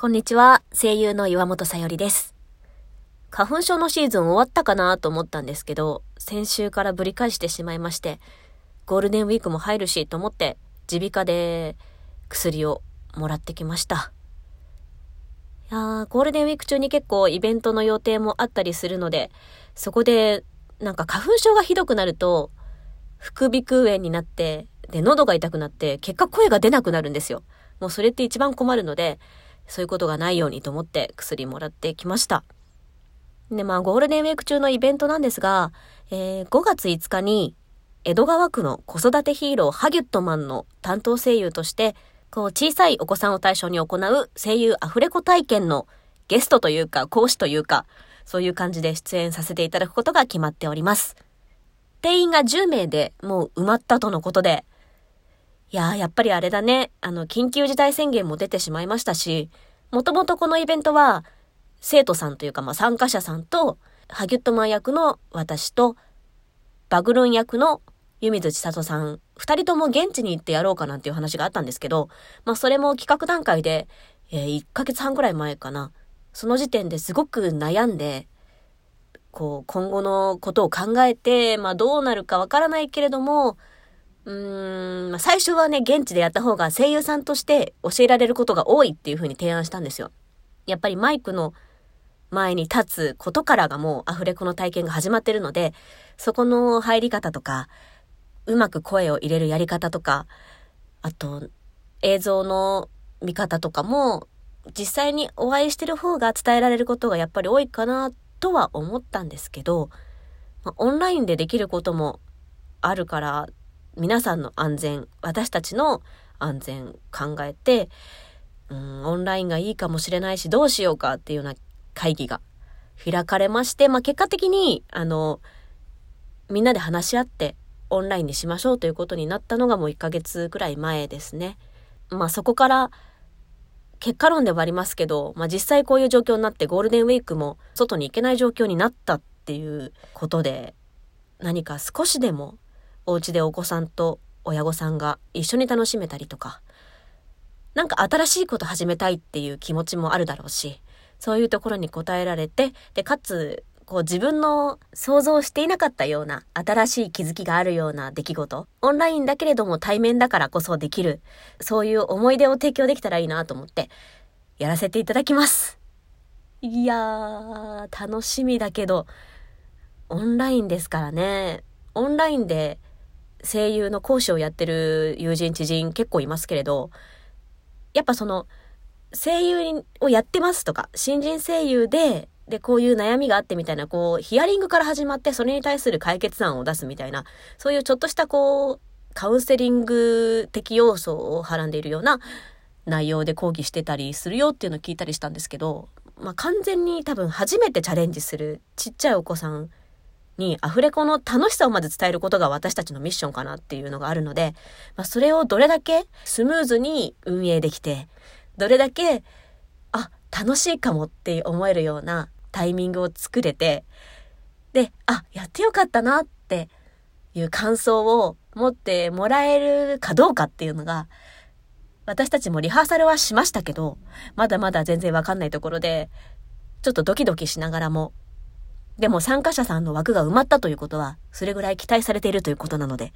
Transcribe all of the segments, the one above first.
こんにちは、声優の岩本さよりです。花粉症のシーズン終わったかなと思ったんですけど、先週からぶり返してしまいまして、ゴールデンウィークも入るしと思って、耳鼻科で薬をもらってきました。いやー、ゴールデンウィーク中に結構イベントの予定もあったりするので、そこでなんか花粉症がひどくなると、副鼻腔炎になって、で、喉が痛くなって、結果声が出なくなるんですよ。もうそれって一番困るので、そういうことがないようにと思って薬もらってきました。で、まあ、ゴールデンウィーク中のイベントなんですが、えー、5月5日に、江戸川区の子育てヒーローハギュットマンの担当声優として、こう、小さいお子さんを対象に行う声優アフレコ体験のゲストというか、講師というか、そういう感じで出演させていただくことが決まっております。定員が10名でもう埋まったとのことで、いやー、やっぱりあれだね。あの、緊急事態宣言も出てしまいましたし、もともとこのイベントは、生徒さんというか、まあ、参加者さんと、ハギュットマン役の私と、バグルン役の湯水千里さん、二人とも現地に行ってやろうかなんていう話があったんですけど、まあ、それも企画段階で、えー、1ヶ月半くらい前かな。その時点ですごく悩んで、こう、今後のことを考えて、まあ、どうなるかわからないけれども、うーん、最初はね、現地でやった方が声優さんとして教えられることが多いっていう風に提案したんですよ。やっぱりマイクの前に立つことからがもうアフレコの体験が始まってるので、そこの入り方とか、うまく声を入れるやり方とか、あと、映像の見方とかも、実際にお会いしてる方が伝えられることがやっぱり多いかなとは思ったんですけど、まあ、オンラインでできることもあるから皆さんの安全、私たちの安全考えて、うん、オンラインがいいかもしれないし、どうしようかっていうような会議が開かれまして、まあ、結果的に、あの、みんなで話し合ってオンラインにしましょうということになったのがもう1ヶ月くらい前ですね。まあそこから結果論ではありますけど、まあ実際こういう状況になってゴールデンウィークも外に行けない状況になったっていうことで、何か少しでもお家でお子さんと親御さんが一緒に楽しめたりとか、なんか新しいこと始めたいっていう気持ちもあるだろうし、そういうところに応えられて、で、かつ、こう自分の想像していなかったような新しい気づきがあるような出来事、オンラインだけれども対面だからこそできる、そういう思い出を提供できたらいいなと思って、やらせていただきます。いやー、楽しみだけど、オンラインですからね。オンラインで声優の講師をやってる友人知人結構いますけれど、やっぱその、声優をやってますとか、新人声優で、で、こういう悩みがあってみたいな、こう、ヒアリングから始まって、それに対する解決案を出すみたいな、そういうちょっとしたこう、カウンセリング的要素をはらんでいるような内容で講義してたりするよっていうのを聞いたりしたんですけど、まあ、完全に多分初めてチャレンジするちっちゃいお子さんにアフレコの楽しさをまず伝えることが私たちのミッションかなっていうのがあるので、まあ、それをどれだけスムーズに運営できて、どれだけ、あ、楽しいかもって思えるようなタイミングを作れて、で、あ、やってよかったなっていう感想を持ってもらえるかどうかっていうのが、私たちもリハーサルはしましたけど、まだまだ全然わかんないところで、ちょっとドキドキしながらもでも参加者さんの枠が埋まったということは、それぐらい期待されているということなので、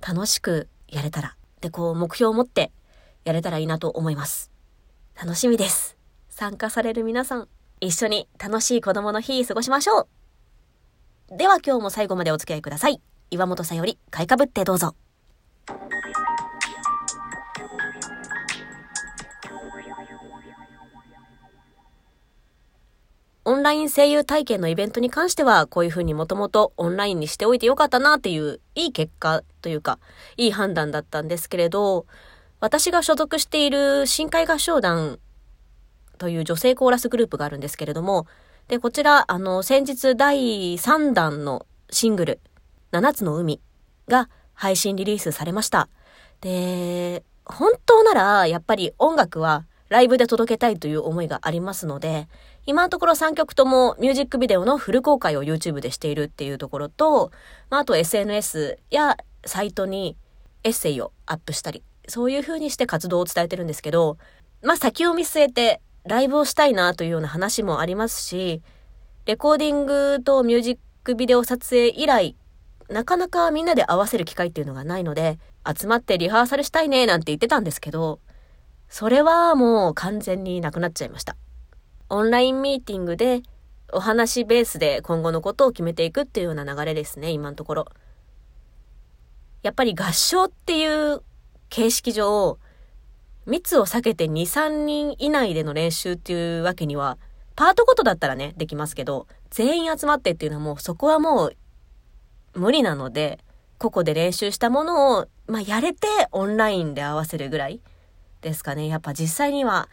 楽しくやれたら、で、こう、目標を持ってやれたらいいなと思います。楽しみです。参加される皆さん、一緒に楽しい子供の日過ごしましょう。では今日も最後までお付き合いください。岩本さんより、買いかぶってどうぞ。オンライン声優体験のイベントに関しては、こういうふうにもともとオンラインにしておいてよかったなっていう、いい結果というか、いい判断だったんですけれど、私が所属している深海合唱団という女性コーラスグループがあるんですけれども、で、こちら、あの、先日第3弾のシングル、7つの海が配信リリースされました。で、本当なら、やっぱり音楽はライブで届けたいという思いがありますので、今のところ3曲ともミュージックビデオのフル公開を YouTube でしているっていうところと、まあ、あと SNS やサイトにエッセイをアップしたり、そういう風にして活動を伝えてるんですけど、まあ先を見据えてライブをしたいなというような話もありますし、レコーディングとミュージックビデオ撮影以来、なかなかみんなで合わせる機会っていうのがないので、集まってリハーサルしたいねなんて言ってたんですけど、それはもう完全になくなっちゃいました。オンラインミーティングでお話ベースで今後のことを決めていくっていうような流れですね、今のところ。やっぱり合唱っていう形式上、密を避けて2、3人以内での練習っていうわけには、パートごとだったらね、できますけど、全員集まってっていうのはもうそこはもう無理なので、個々で練習したものを、まあ、やれてオンラインで合わせるぐらいですかね。やっぱ実際には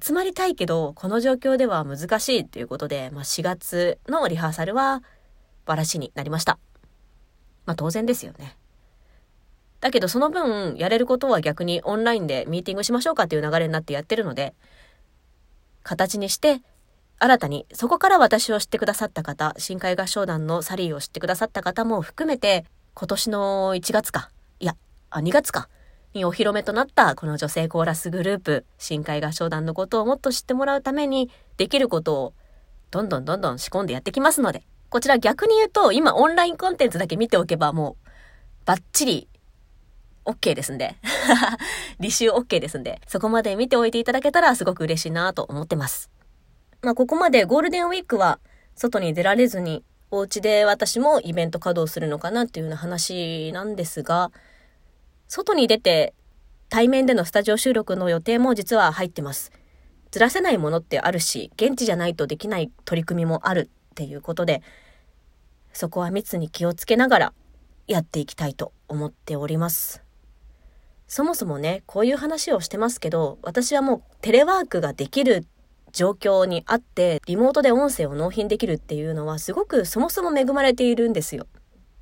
集まりたいけど、この状況では難しいっていうことで、まあ、4月のリハーサルはバラシになりました。まあ当然ですよね。だけどその分やれることは逆にオンラインでミーティングしましょうかっていう流れになってやってるので、形にして新たにそこから私を知ってくださった方、深海合唱団のサリーを知ってくださった方も含めて、今年の1月か、いや、あ、2月か、にお披露目となったこの女性コーラスグループ、深海合唱団のことをもっと知ってもらうために、できることをどんどんどんどん仕込んでやってきますので、こちら逆に言うと、今オンラインコンテンツだけ見ておけばもう、バッチリ OK ですんで。履修 OK ですんで。そこまで見ておいていただけたらすごく嬉しいなと思ってます。まあ、ここまでゴールデンウィークは外に出られずに、お家で私もイベント稼働するのかなっていうような話なんですが、外に出て対面でのスタジオ収録の予定も実は入ってます。ずらせないものってあるし、現地じゃないとできない取り組みもあるっていうことで、そこは密に気をつけながらやっていきたいと思っております。そもそもね、こういう話をしてますけど、私はもうテレワークができる状況にあって、リモートで音声を納品できるっていうのはすごくそもそも恵まれているんですよ。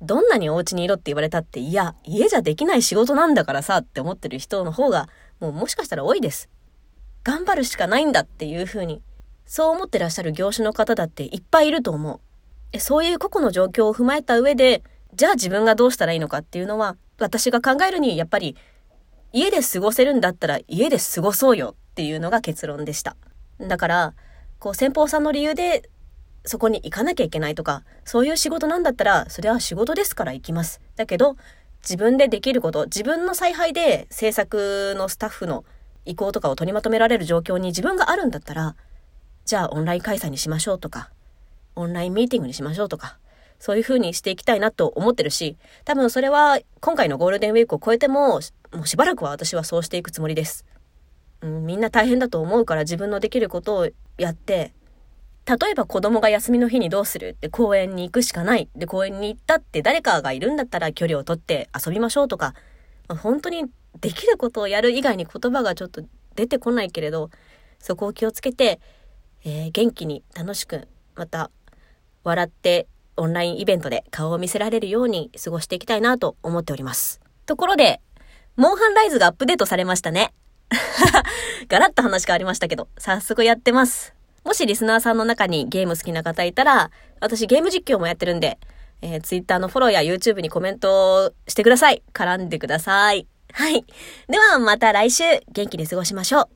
どんなにお家にいろって言われたって、いや、家じゃできない仕事なんだからさって思ってる人の方が、もうもしかしたら多いです。頑張るしかないんだっていうふうに、そう思ってらっしゃる業種の方だっていっぱいいると思う。そういう個々の状況を踏まえた上で、じゃあ自分がどうしたらいいのかっていうのは、私が考えるに、やっぱり家で過ごせるんだったら家で過ごそうよっていうのが結論でした。だから、こう先方さんの理由でそこに行かなきゃいけないとか、そういう仕事なんだったら、それは仕事ですから行きます。だけど、自分でできること、自分の采配で制作のスタッフの意向とかを取りまとめられる状況に自分があるんだったら、じゃあオンライン開催にしましょうとか、オンラインミーティングにしましょうとか、そういう風にしていきたいなと思ってるし、多分それは今回のゴールデンウィークを超えても、もうしばらくは私はそうしていくつもりです。うん、みんな大変だと思うから自分のできることをやって、例えば子供が休みの日にどうするって公園に行くしかない。で、公園に行ったって誰かがいるんだったら距離をとって遊びましょうとか、本当にできることをやる以外に言葉がちょっと出てこないけれど、そこを気をつけて、えー、元気に楽しく、また笑ってオンラインイベントで顔を見せられるように過ごしていきたいなと思っております。ところで、モンハンライズがアップデートされましたね。ガラッと話変わりましたけど、早速やってます。もしリスナーさんの中にゲーム好きな方いたら、私ゲーム実況もやってるんで、えー、Twitter のフォローや YouTube にコメントしてください。絡んでください。はい。ではまた来週元気に過ごしましょう。